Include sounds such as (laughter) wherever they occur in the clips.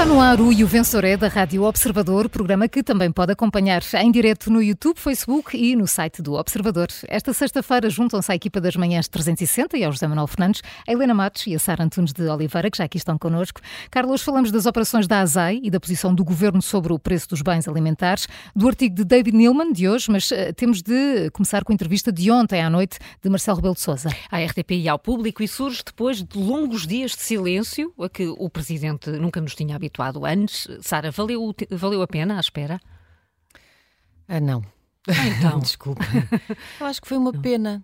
Está no ar o E o Vencedor é da Rádio Observador, programa que também pode acompanhar em direto no YouTube, Facebook e no site do Observador. Esta sexta-feira juntam-se à equipa das manhãs 360 e ao José Manuel Fernandes, a Helena Matos e a Sara Antunes de Oliveira, que já aqui estão connosco. Carlos, falamos das operações da ASAI e da posição do Governo sobre o preço dos bens alimentares, do artigo de David Neilman de hoje, mas uh, temos de começar com a entrevista de ontem à noite de Marcelo Rebelo de Sousa. À RTP e ao público e surge depois de longos dias de silêncio a que o Presidente nunca nos tinha habituado antes. Sara, valeu, valeu a pena à espera? Ah, não. Ah, então. (laughs) Desculpa. Eu acho que foi uma pena.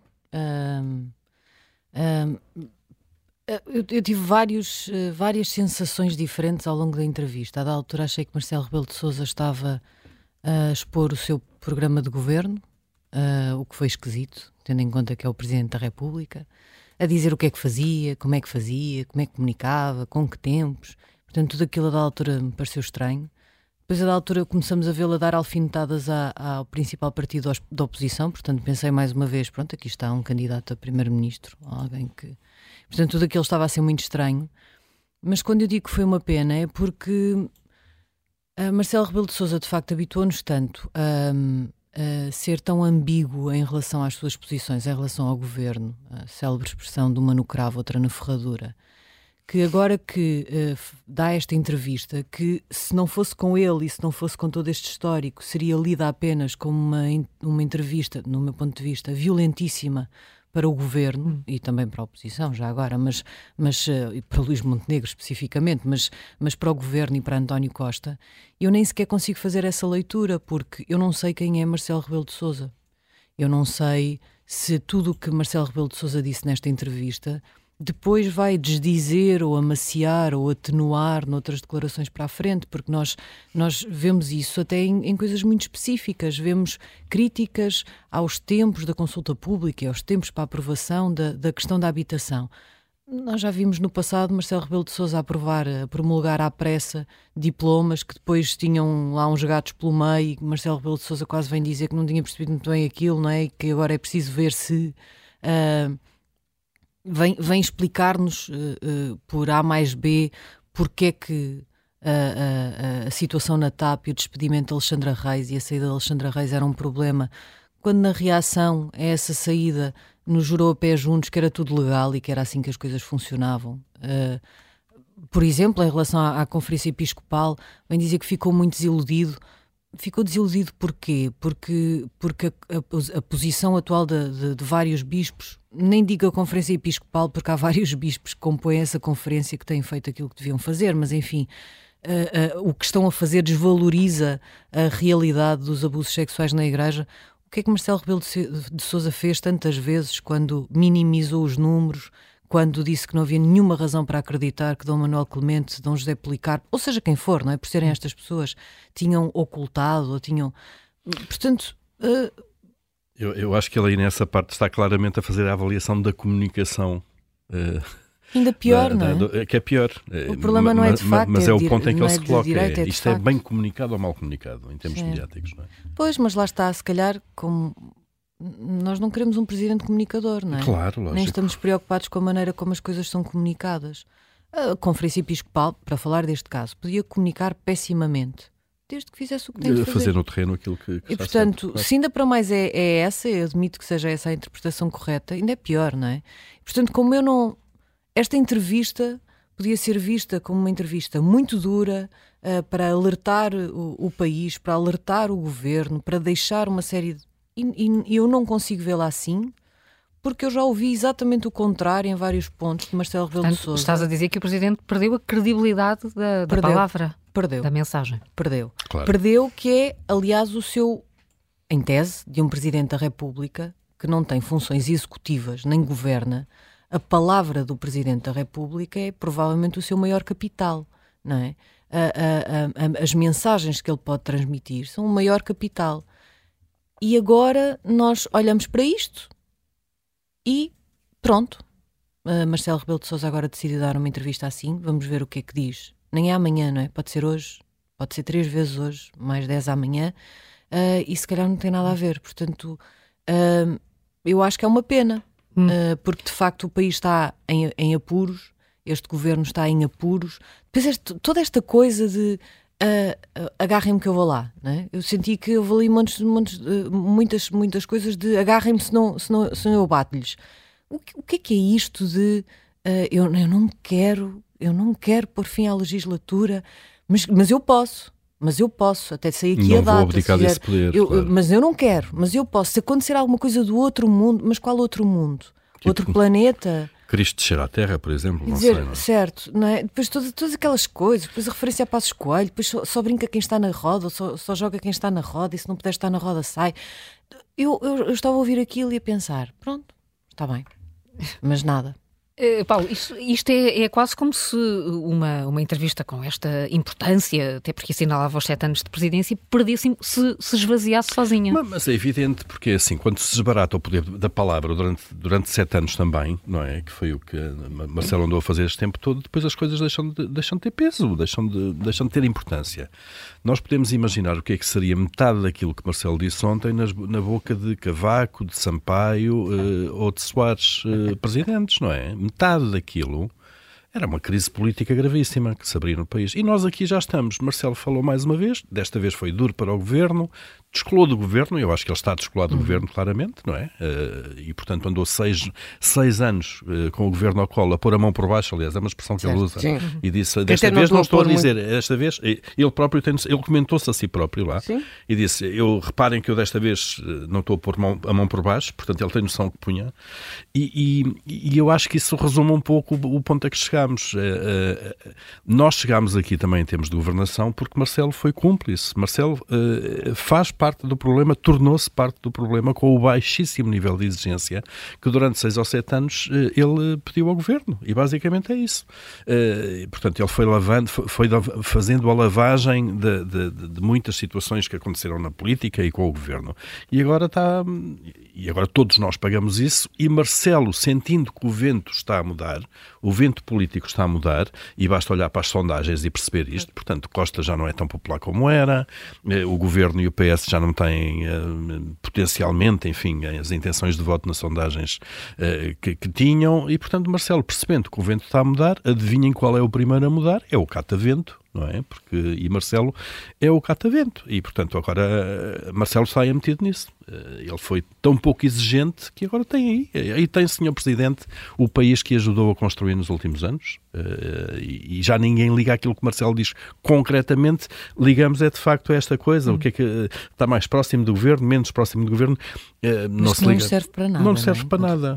eu, eu, tive vários, uh, várias sensações diferentes ao longo da entrevista. A da altura achei que Marcelo Rebelo de Sousa estava a expor o seu programa de governo, uh, o que foi esquisito, tendo em conta que é o Presidente da República, a dizer o que é que fazia, como é que fazia, como é que comunicava, com que tempos. Portanto, tudo aquilo da altura me pareceu estranho. Depois, da altura, começamos a vê-la dar alfinetadas ao principal partido da oposição. Portanto, pensei mais uma vez: pronto, aqui está um candidato a primeiro-ministro, alguém que. Portanto, tudo aquilo estava a ser muito estranho. Mas quando eu digo que foi uma pena, é porque a Marcelo Rebelo de Souza, de facto, habituou-nos tanto a, a, ser tão ambíguo em relação às suas posições, em relação ao governo, a célebre expressão de uma no cravo, outra na ferradura que agora que uh, dá esta entrevista, que se não fosse com ele e se não fosse com todo este histórico, seria lida apenas como uma, uma entrevista, no meu ponto de vista, violentíssima para o governo hum. e também para a oposição, já agora, mas, mas uh, para Luís Montenegro especificamente, mas, mas para o governo e para António Costa, eu nem sequer consigo fazer essa leitura, porque eu não sei quem é Marcelo Rebelo de Souza. Eu não sei se tudo o que Marcelo Rebelo de Souza disse nesta entrevista depois vai desdizer ou amaciar ou atenuar noutras declarações para a frente, porque nós, nós vemos isso até em, em, coisas muito específicas. Vemos críticas aos tempos da consulta pública e aos tempos para a aprovação da, da questão da habitação. Nós já vimos no passado Marcelo Rebelo de Sousa aprovar, a promulgar à pressa diplomas que depois tinham lá uns gatos pelo meio e Marcelo Rebelo de Sousa quase vem dizer que não tinha percebido muito bem aquilo, não é? E que agora é preciso ver se... Uh, vem, vem explicar-nos uh, uh, por A mais B porque é que a, a, a, situação na TAP e o despedimento de Alexandra Reis e a saída de Alexandra Reis era um problema, quando na reação a essa saída nos jurou a pé juntos que era tudo legal e que era assim que as coisas funcionavam. Uh, por exemplo, em relação à, à Conferência Episcopal, vem dizer que ficou muito desiludido ficou desiludido porquê? Porque, porque a, a, a posição atual de, de, de, vários bispos, nem digo a Conferência Episcopal, porque há vários bispos que compõem essa conferência que têm feito aquilo que deviam fazer, mas enfim, uh, uh, o que estão a fazer desvaloriza a realidade dos abusos sexuais na Igreja. O que é que Marcelo Rebelo de Sousa fez tantas vezes quando minimizou os números, quando disse que não havia nenhuma razão para acreditar que Dom Manuel Clemente, Dom José Policarpo, ou seja quem for, não é? Por serem estas pessoas, tinham ocultado ou tinham. Portanto. Uh... Eu, eu acho que ele aí nessa parte está claramente a fazer a avaliação da comunicação. Uh... Ainda pior, da, não é? Da, que é pior. O problema não é de facto. Mas é, é o ponto em que ele é se coloca. Direito, é, isto é bem comunicado ou mal comunicado, em termos Sim. mediáticos, não é? Pois, mas lá está, se calhar, como nós não queremos um presidente comunicador, não é? Claro, lógico. Nem estamos preocupados com a maneira como as coisas são comunicadas. A Conferência Episcopal, para falar deste caso, podia comunicar pessimamente, desde que fizesse o que tem de fazer. Fazer no terreno aquilo que, que E, portanto, certo, se ainda para mais é, é, essa, eu admito que seja essa a interpretação correta, ainda é pior, não é? Portanto, como eu não... Esta entrevista podia ser vista como uma entrevista muito dura uh, para alertar o, o país, para alertar o governo, para deixar uma série de e, e eu não consigo vê-la assim, porque eu já ouvi exatamente o contrário em vários pontos de Marcelo Rebelo de Sousa. Estás a dizer que o Presidente perdeu a credibilidade da, da perdeu, palavra, perdeu, da mensagem. Perdeu. Claro. Perdeu, que é, aliás, o seu, em tese, de um Presidente da República que não tem funções executivas nem governa, a palavra do Presidente da República é provavelmente o seu maior capital, não é? A, a, a, as mensagens que ele pode transmitir são o maior capital. E agora nós olhamos para isto e pronto. Uh, Marcelo Rebelo de Sousa agora decidiu dar uma entrevista assim. Vamos ver o que é que diz. Nem é amanhã, não é? Pode ser hoje, pode ser três vezes hoje, mais dez amanhã. Uh, e se calhar não tem nada a ver. Portanto, uh, eu acho que é uma pena, hum. porque de facto o país está em, em apuros este governo está em apuros. Depois este, toda esta coisa de uh, agarrem-me que eu vou lá. Né? Eu senti que houve ali montes, montes, uh, muitas, muitas coisas de agarrem-me se não, se não, se não eu bato-lhes. O, o, que é que é isto de uh, eu, eu não quero, eu não quero pôr fim à legislatura, mas, mas eu posso. Mas eu posso, até sair aqui não a data. Vou abdicar desse poder, eu, claro. Mas eu não quero, mas eu posso. Se acontecer alguma coisa do outro mundo, mas qual outro mundo? Tipo, outro planeta? Cristo descer à Terra, por exemplo, não dizer, sei. É? Certo, não é? Depois todas, todas aquelas coisas, depois a referência a Passos Coelho, depois só, só, brinca quem está na roda, só, só, joga quem está na roda, e se não puder estar na roda, sai. Eu, eu, eu estava a ouvir aquilo e a pensar: pronto, está bem, mas nada. Uh, Paulo, isto, isto é, é, quase como se uma, uma entrevista com esta importância, até porque assinalava os sete anos de presidência, perdesse, se, se esvaziasse sozinha. Mas, mas, é evidente, porque assim, quando se desbarata o poder da palavra durante, durante sete anos também, não é? Que foi o que Marcelo andou a fazer este tempo todo, depois as coisas deixam de, deixam de ter peso, deixam de, deixam de ter importância. Nós podemos imaginar o que é que seria metade daquilo que Marcelo disse ontem nas, na boca de Cavaco, de Sampaio uh, ou de Soares, uh, presidentes, não é? Metade daquilo era uma crise política gravíssima que se abria no país. E nós aqui já estamos. Marcelo falou mais uma vez, desta vez foi duro para o governo, descolou do governo, eu acho que ele está descolado do uhum. governo, claramente, não é? Uh, e, portanto, andou seis, seis anos uh, com o governo ao colo, a pôr a mão por baixo, aliás, é uma expressão que certo, ele usa. Sim. E disse, desta vez não, não estou a dizer, muito... desta vez, ele próprio tem, ele comentou-se a si próprio lá, sim. e disse, eu reparem que eu desta vez eh, não estou a pôr mão, a mão por baixo, portanto, ele tem noção que punha, e, e, e eu acho que isso resume um pouco o, o ponto a que chegámos. Uh, nós chegámos aqui também em termos de governação porque Marcelo foi cúmplice. Marcelo faz parte do problema, tornou-se parte do problema com o baixíssimo nível de exigência que durante seis ou sete anos eh, ele pediu ao governo. E basicamente é isso. Eh, portanto, ele foi lavando, foi fazendo a lavagem de, de, de muitas situações que aconteceram na política e com o governo. E agora está. E agora todos nós pagamos isso. E Marcelo, sentindo que o vento está a mudar, o vento político está a mudar, e basta olhar para as sondagens e perceber isto. Portanto, Costa já não é tão popular como era, eh, o governo e o PS já não têm uh, potencialmente, enfim, as intenções de voto nas sondagens uh, que, que, tinham, e portanto, Marcelo, percebendo que o vento está a mudar, adivinhem qual é o primeiro a mudar? É o catavento não é? Porque, e Marcelo é o catavento. E, portanto, agora Marcelo sai metido nisso. Eh, ele foi tão pouco exigente que agora tem aí. Aí tem, senhor Presidente, o país que ajudou a construir nos últimos anos. Eh, e já ninguém liga aquilo que Marcelo diz concretamente. Ligamos é de facto a esta coisa. Hum. O que é que eh, está mais próximo do governo, menos próximo do governo. Não se liga. não serve para nada. Não serve não é? para nada.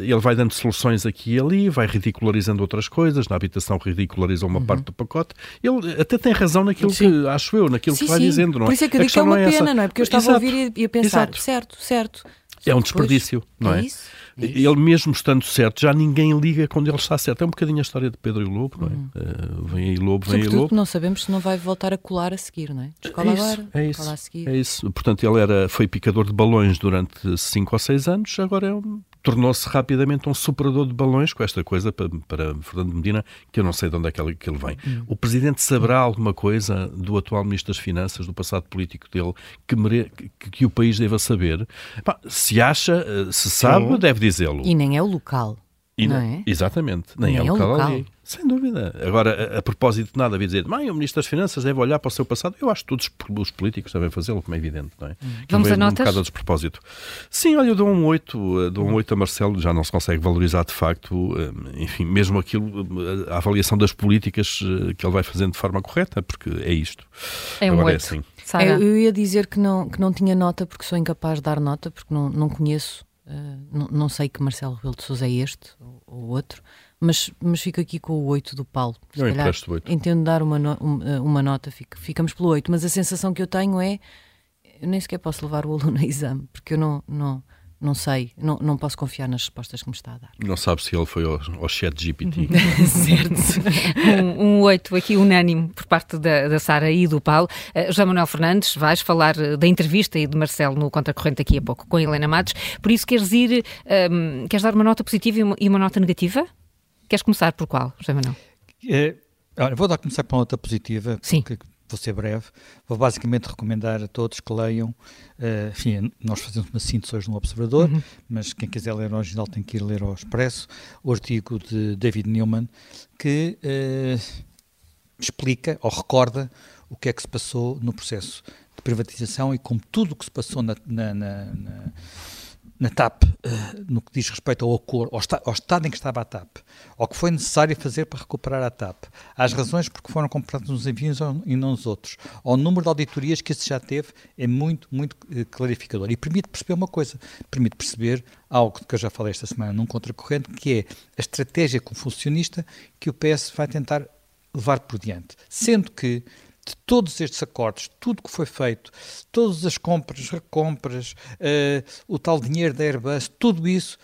Ele vai dando soluções aqui e ali, vai ridicularizando outras coisas. Na habitação ridicularizou uma uhum. parte do pacote. Ele até tem razão naquilo sim. que, acho eu, naquilo sim, que vai sim. dizendo. Não Por isso é que eu digo que é uma pena, essa. não é? Porque eu estava Exato. a ouvir e a pensar, Exato. certo, certo. É um desperdício, não é? é? É isso. Ele mesmo estando certo, já ninguém liga quando ele está certo. É um bocadinho a história de Pedro e Lobo, não é? Uh, vem aí Lobo, vem Sobretudo aí Lobo. não sabemos se não vai voltar a colar a seguir, não é? Escola é isso, agora, é isso, a seguir. É isso. Portanto, ele era, foi picador de balões durante 5 ou 6 anos, agora é um tornou-se rapidamente um superador de balões com esta coisa para, para Fernando Medina, que eu não sei de onde é que ele, que ele vem. Hum. O Presidente saberá alguma coisa do atual Ministro das Finanças, do passado político dele, que, mere... que, que o país deva saber? se acha, eh, se sabe, deve dizê-lo. E nem é o local. E não, é? Exatamente, nem, nem é, é local, local. Ali. Sem dúvida. Agora, a, a, propósito de nada, havia dizer, mãe, o Ministro das Finanças deve olhar para o seu passado. Eu acho que todos os políticos devem fazê-lo, como é evidente, não é? Hum. Vamos a notas? Um bocado a despropósito. Sim, olha, eu dou um 8, eh, dou um 8 a Marcelo, já não se consegue valorizar de facto, eh, enfim, mesmo aquilo, eh, a avaliação das políticas que ele vai fazendo de forma correta, porque é isto. É um Agora 8. é assim. Eu, eu ia dizer que não, que não tinha nota, porque sou incapaz de dar nota, porque não, não conheço, uh, não, não sei que Marcelo Rebelo de Sousa é este ou, ou outro mas, mas fico aqui com o 8 do Paulo. Se eu calhar, 8. Entendo dar uma, no, uma nota, fico, ficamos pelo 8, mas a sensação que eu tenho é eu nem sequer posso levar o (laughs) aluno a exame, porque eu não, não, não sei, não, não posso confiar nas respostas que me está a dar. Não sabe se ele foi ao, ao chat GPT. (laughs) certo. um, um 8 aqui unânime por parte da, da Sara e do Paulo. Uh, José Manuel Fernandes, vais falar eh, da entrevista e de Marcelo no Contracorrente daqui a pouco com a Helena Matos. Por isso queres ir, um, queres dar uma nota positiva e uma, e uma nota negativa? Queres começar por qual, José Manuel? É, olha, vou dar a começar com uma nota positiva. Sim. Porque vou ser breve. Vou basicamente recomendar a todos que leiam. Uh, enfim, nós fazemos uma síntese hoje no Observador, uhum. mas quem quiser ler o original tem que ir ler ao Expresso, o artigo de David Newman, que uh, explica ou recorda o que é que se passou no processo de privatização e como tudo o que se passou na, na, na, na na TAP, uh, no que diz respeito ao acordo, ao, esta, ao, estado em que estava a TAP, ao que foi necessário fazer para recuperar a TAP, às razões porque foram comprados uns aviões e não os outros, ao número de auditorias que esse já teve, é muito, muito uh, clarificador. E permite perceber uma coisa, permite perceber algo que eu já falei esta semana num contracorrente, que é a estratégia confucionista que o PS vai tentar levar por diante. Sendo que de todos estes acordos, tudo que foi feito, todas as compras, recompras, uh, o tal dinheiro da Airbus, tudo isso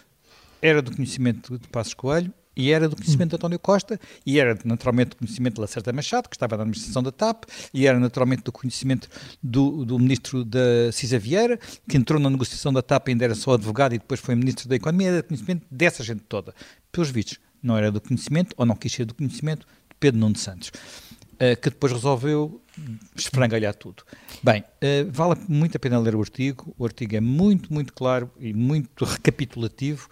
era do conhecimento de Passos Coelho e era do conhecimento de António Costa, e era naturalmente do conhecimento de Lacerda Machado, que estava na administração da TAP, e era naturalmente do conhecimento do, do ministro da Cisa Vieira, que entrou na negociação da TAP ainda era só advogado e depois foi ministro da Economia, era do conhecimento dessa gente toda. Pelos vistos, não era do conhecimento, ou não quis ser do conhecimento, de Pedro Nuno Santos. Uh, que depois resolveu esfrangalhar tudo. Bem, uh, vale muito a pena ler o artigo. O artigo é muito, muito claro e muito recapitulativo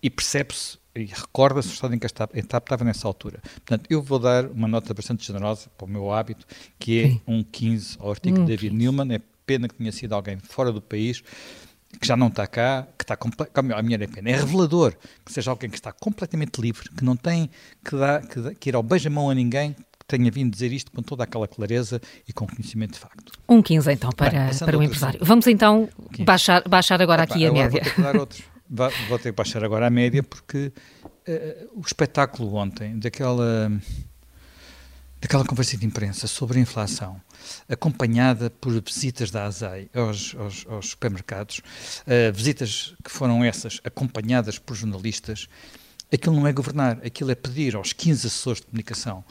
e percebe-se e recorda-se o estado em que a etapa estava nessa altura. Portanto, eu vou dar uma nota bastante generosa para o meu hábito, que é Sim. um 15 ao artigo um de David 15. Newman. É pena que tenha sido alguém fora do país que já não está cá, que está a minha é pena. É revelador que seja alguém que está completamente livre, que não tem que, dar, que, que ir ao beijamão a ninguém, tenha vindo dizer isto com toda aquela clareza e com conhecimento de facto. Um 15 então para, Bem, para o empresário. Vamos então baixar, baixar agora aqui a média. Vou (laughs) vou ter que baixar agora a média porque uh, o espetáculo ontem daquela daquela conversa de imprensa sobre a inflação, acompanhada por visitas da ASAI aos, aos, aos supermercados, uh, visitas que foram essas acompanhadas por jornalistas, aquilo não é governar, aquilo é pedir aos 15 assessores de comunicação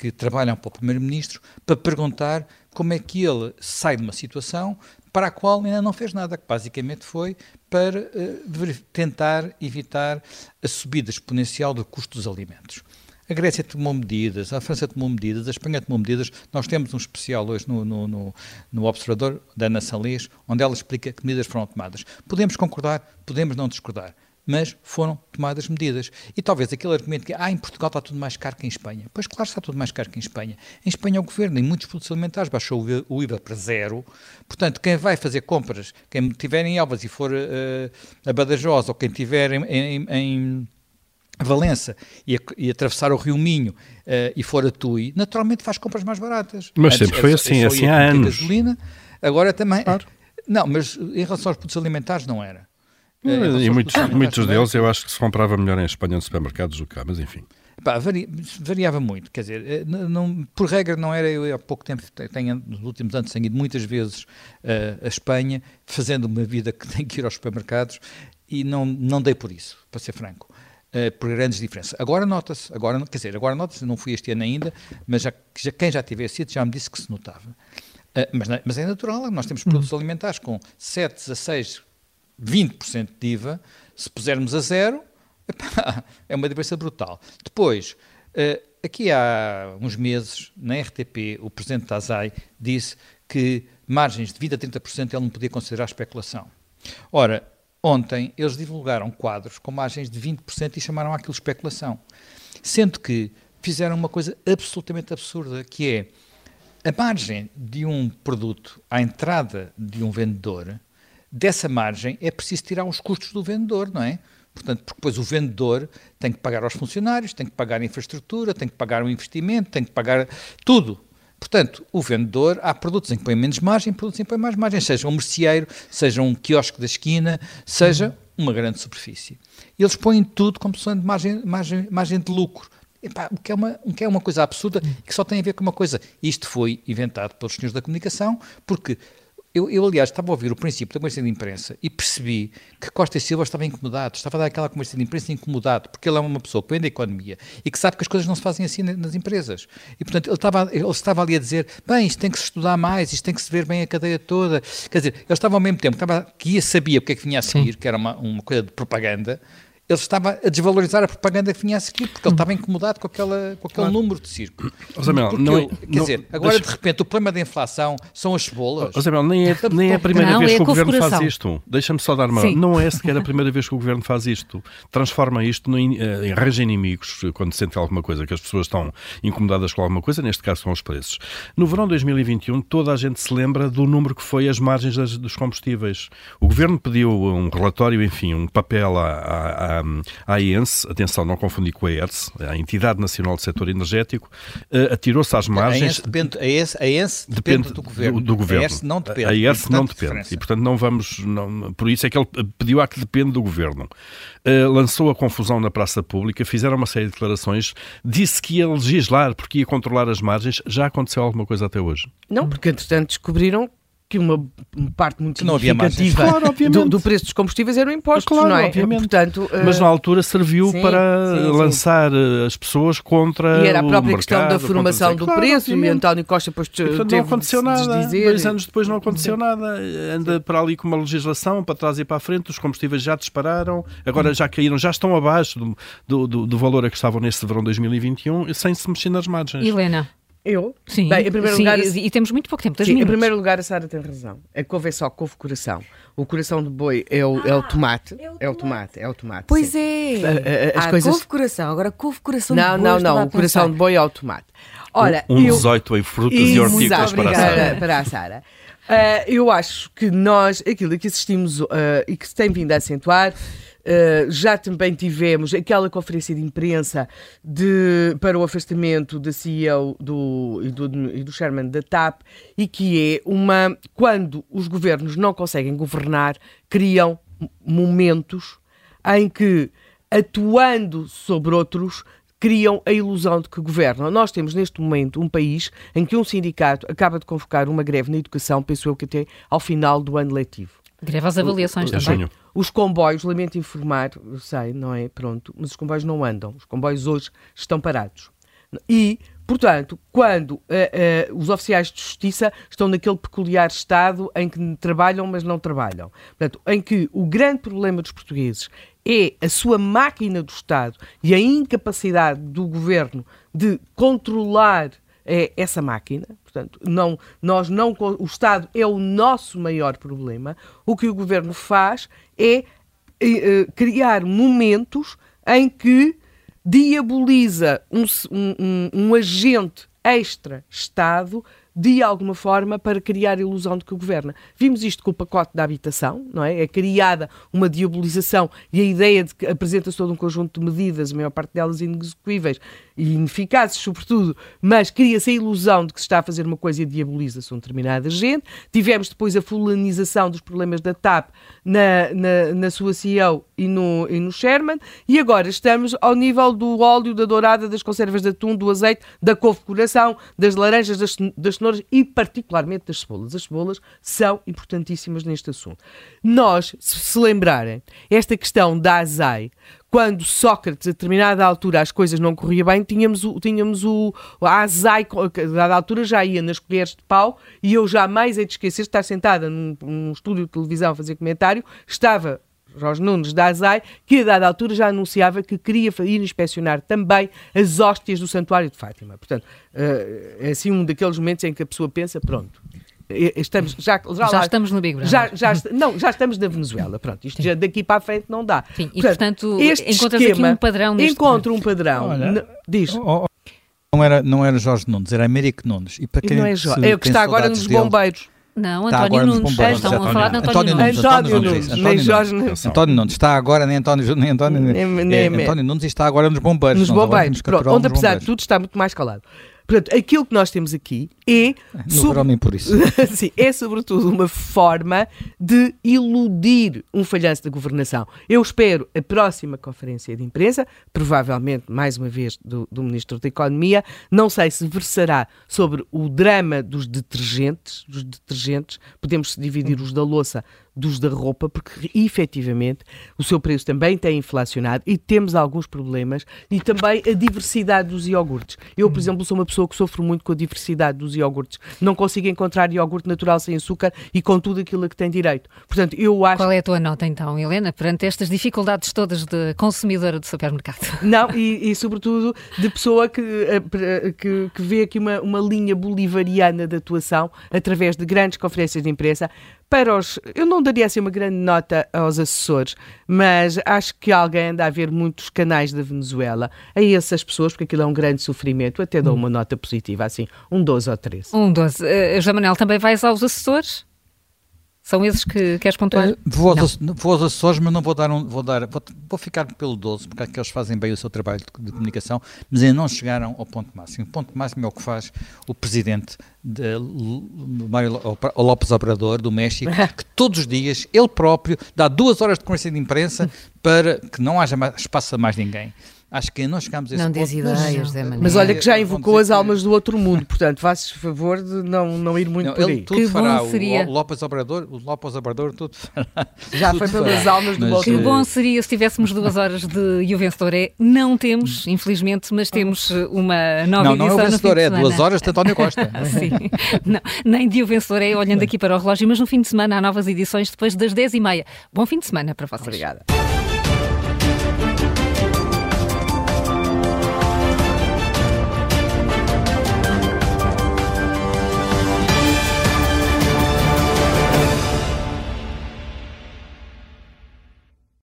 que trabalham para o Primeiro-Ministro para perguntar como é que ele sai de uma situação para a qual ainda não fez nada, que basicamente foi para uh, tentar evitar a subida exponencial do custo dos alimentos. A Grécia tomou medidas, a França tomou medidas, a Espanha tomou medidas. Nós temos um especial hoje no, no, no, no Observador, da Ana Salês, onde ela explica que medidas foram tomadas. Podemos concordar, podemos não discordar mas foram tomadas medidas. E talvez aquele argumento que ah, em Portugal está tudo mais caro que em Espanha. Pois claro está tudo mais caro que em Espanha. Em Espanha o governo, em muitos produtos alimentares, baixou o IVA para zero. Portanto, quem vai fazer compras, quem estiver em Elvas e for uh, a Badajoz, ou quem estiver em, em, em Valença e, e, atravessar o Rio Minho uh, e for a Tui, naturalmente faz compras mais baratas. Mas Antes, sempre foi assim, assim há anos. Gasolina, agora também. Claro. Não, mas em relação aos produtos alimentares não era. É, e muitos, muitos deles eu acho que se comprava melhor em Espanha nos supermercados do que cá, mas enfim. Pá, varia, variava muito, quer dizer, eh, não, por regra não era, eu há pouco tempo, tenho, nos últimos anos tenho ido muitas vezes uh, a Espanha, fazendo uma vida que (laughs) tem que ir aos supermercados e não, não dei por isso, para ser franco, uh, por grandes diferenças. Agora nota-se, agora, quer dizer, agora nota-se, não fui este ano ainda, mas já, já, quem já tivesse sido já me disse que se notava. Uh, mas, mas é natural, nós temos produtos uhum. alimentares com 7, 16, 20% de IVA, se pusermos a zero, (laughs) epá, é uma diferença brutal. Depois, uh, aqui há uns meses, na RTP, o presidente da ASAI disse que margens de 20% a 30% ele não podia considerar especulação. Ora, ontem eles divulgaram quadros com margens de 20% e chamaram aquilo especulação. Sendo que fizeram uma coisa absolutamente absurda, que é a margem de um produto à entrada de um vendedor dessa margem é preciso tirar os custos do vendedor, não é? Portanto, porque depois o vendedor tem que pagar aos funcionários, tem que pagar a infraestrutura, tem que pagar o investimento, tem que pagar tudo. Portanto, o vendedor, há produtos em que põe menos margem, produtos em que põe mais margem, seja um merceeiro, seja um quiosque da esquina, seja uma grande superfície. Eles põem tudo como sendo margem, margem, margem de lucro. Epá, o, que é uma, o que é uma coisa absurda que só tem a ver com uma coisa. Isto foi inventado pelos senhores da comunicação, porque eu, eu, aliás, estava a ouvir o princípio da conversa de imprensa e percebi que Costa e Silva estava incomodado, estava a dar aquela conversa de imprensa incomodado, porque ele é uma pessoa que vem da economia e que sabe que as coisas não se fazem assim nas empresas. E, portanto, ele estava, ele estava ali a dizer, bem, isto tem que se estudar mais, isto tem que se ver bem a cadeia toda. Quer dizer, ele estava ao mesmo tempo, estava, que ia sabia o que é que vinha a seguir, Sim. que era uma, uma coisa de propaganda, ele estava a desvalorizar a propaganda que vinha a seguir, porque ele estava incomodado com, aquela, com aquele número de circo. Samuel, Porque não, eu- quer não- dizer, agora deixa- de repente o problema da inflação são as cebolas. Samuel, nem é, nem é a primeira Não, vez é que o governo faz isto. Deixa-me só dar uma. Sim. Não é sequer a primeira vez que o governo faz isto. Transforma isto no, in- eh, em arranja inimigos eh, quando sente alguma coisa, que as pessoas estão incomodadas com alguma coisa, neste caso são os preços. No verão de 2021, toda a gente se lembra do número que foi as margens das- dos combustíveis. O governo pediu um relatório, enfim, um papel à, à, à, à ENSE, atenção, não confundir com a ERS, a Entidade Nacional do Setor Energético, eh, atirou-se às A margens. ENS depende, a ENS, a ENS depende, do governo. Do, do governo. A ERS não depende. A ERS não depende. diferença. E, portanto, não vamos. Não, por isso é que ele pediu a que depende do governo. Uh, lançou a confusão na praça pública, fizeram uma série de declarações, disse que ia legislar porque ia controlar as margens. Já aconteceu alguma coisa até hoje? Não, porque entretanto descobriram que uma parte muito não significativa Claro, do, do preço dos combustíveis eram impostos, Claro, não é? obviamente. Portanto, eh, Mas na altura serviu sim, para sim, sim. lançar uh, as pessoas contra. e era a própria questão da mercado, formação contra- do Claro, preço e obviamente. António Costa depois E, portanto, não aconteceu de nada. desdizer. Dois anos depois não aconteceu nada. Anda para ali com uma legislação, para trás e para a frente, os combustíveis já dispararam, agora já caíram, já estão abaixo do, do, do- do valor a que estavam neste verão 2021, sem se mexer nas margens. Helena, Eu? sim. Bem, em primeiro sim, lugar, e, e temos muito pouco tempo, Sim, em primeiro lugar, a Sara tem razão. A couve é só couve coração. O coração de boi é o, é o tomate. É o tomate, é o tomate. Pois sim. é. Ah, ah, as ah, coisas- couve coração. Agora couve coração Não, de boi, não, não. a O coração pensar. de boi é o tomate. Olha, um eu... 18 em frutas e Isso, hortícolas para a obrigada. Sara. para, a Sara. Ah, eu acho que nós, aquilo que assistimos ah, e que se tem vindo a acentuar, ah, já também tivemos aquela conferência de imprensa de, para o afastamento da CEO do, e, do, e do chairman da TAP, e que é uma. Quando os governos não conseguem governar, criam momentos em que, atuando sobre outros, criam a ilusão de que governam. Nós temos neste momento um país em que um sindicato acaba de convocar uma greve na educação, penso eu que até ao final do ano letivo. Greve às avaliações também. junho. Os comboios, lamento informar, eu sei, não é? Pronto, mas os comboios não andam. Os comboios hoje estão parados. E, portanto, quando eh, eh, os oficiais de justiça estão naquele peculiar estado em que trabalham, mas não trabalham. Portanto, em que o grande problema dos portugueses é a sua máquina do Estado e a incapacidade do governo de controlar é essa máquina, portanto, não, nós não, o Estado é o nosso maior problema. O que o governo faz é eh, eh, criar momentos em que diaboliza um- um- um agente extra-Estado de alguma forma para criar a ilusão de que governa. Vimos isto com o pacote da habitação, não é? É criada uma diabolização e a ideia de que apresenta-se todo um conjunto de medidas, a maior parte delas inexecuíveis e ineficazes, sobretudo, mas cria-se a ilusão de que se está a fazer uma coisa e diaboliza-se uma determinada gente. Tivemos depois a fulanização dos problemas da TAP na, na, na sua CEO e no, e no Sherman, e agora estamos ao nível do óleo, da dourada, das conservas de atum, do azeite, da couve-coração, das laranjas, das, das cenouras e particularmente das cebolas. As cebolas são importantíssimas neste assunto. Nós, se se lembrarem, esta questão da azai, quando Sócrates, a determinada altura, as coisas não corriam bem, tínhamos o, tínhamos o a azai, a dada altura já ia nas colheres de pau, e eu jamais hei de esquecer estar sentada num, num estúdio de televisão a fazer comentário, estava Jorge Nunes da Azai, que a dada altura já anunciava que queria ir inspecionar também as hóstias do Santuário de Fátima. Portanto, eh, é assim um daqueles momentos em que a pessoa pensa, pronto, estamos, já, já, Já lá- estamos no Big Brother. já, já, não, já estamos na Venezuela, pronto, isto já daqui para a frente não dá. Sim, e, portanto, este encontras aqui um padrão neste Encontro um padrão. Olha, diz. Oh, oh, Não era, não era Jorge Nunes, era Américo Nunes. E para E quem não é, se Jo- é o que está agora nos dele- bombeiros. Não, Está António Nunes. bombeiros, Estão a António falar de Nunes. António, António Nunes. Nunes. António António Nunes, Nunes, nem António Jorge Nunes. Nunes. António Nunes está agora, nem António, nem António, Nem- nem- é, António Nunes está agora nos bombeiros. Nos bombeiros, pronto, onde apesar de tudo está muito mais calado. Portanto, aquilo que nós temos aqui é, No sobre- nem por isso. (laughs) Sim, é sobretudo uma forma de iludir um falhanço da governação. Eu espero a próxima conferência de imprensa, provavelmente mais uma vez do, do Ministro da Economia, não sei se versará sobre o drama dos detergentes, dos detergentes, podemos dividir os da louça dos da roupa, porque efetivamente o seu preço também tem inflacionado e temos alguns problemas e também a diversidade dos iogurtes. Eu, por exemplo, sou uma pessoa que sofro muito com a diversidade dos iogurtes. Não consigo encontrar iogurte natural sem açúcar e com tudo aquilo a que tem direito. Portanto, eu acho. Qual é a tua nota então, Helena, perante estas dificuldades todas de consumidora de supermercado? Não, e, e sobretudo de pessoa que, eh, que, que vê aqui uma, uma linha bolivariana de atuação através de grandes conferências de imprensa para os. Eu não daria assim uma grande nota aos assessores, mas acho que alguém anda a ver muitos canais da Venezuela a essas pessoas, porque aquilo é um grande sofrimento. Até dou uma nota positiva, assim, um 12 ou 13. Um 12. Uh, João Manuel, também vais aos assessores? São esses que queres pontuar? Uh, vou, aos, vou aos assessores, mas não vou dar um. Vou, dar, vou, vou ficar pelo 12, porque acho que eles fazem bem o seu trabalho de, de, comunicação, mas ainda não chegaram ao ponto máximo. O ponto máximo é o que faz o presidente de, Mário Lopes Obrador, do México, (laughs) que todos os dias, ele próprio, dá duas horas de conversa de imprensa (laughs) para que não haja mais, espaço a mais ninguém. Acho que não chegamos a esse não ponto. ideias, mas, mas olha que já invocou as almas do outro mundo, portanto, faças favor de não, não ir muito não, por aí. tudo que fará. Seria... O López Obrador, o López Obrador tudo fará. Já tudo foi pelas almas do outro mundo. Que bom seria se tivéssemos duas horas de E o Vencedor é. Não temos, infelizmente, mas temos uma nova não, edição. Não, não é o Vencedor, é duas horas de António Costa. (laughs) Sim. Não, nem de O Vencedor é olhando aqui para o relógio, mas no fim de semana há novas edições depois das 10h30. Bom fim de semana para vocês. Obrigada.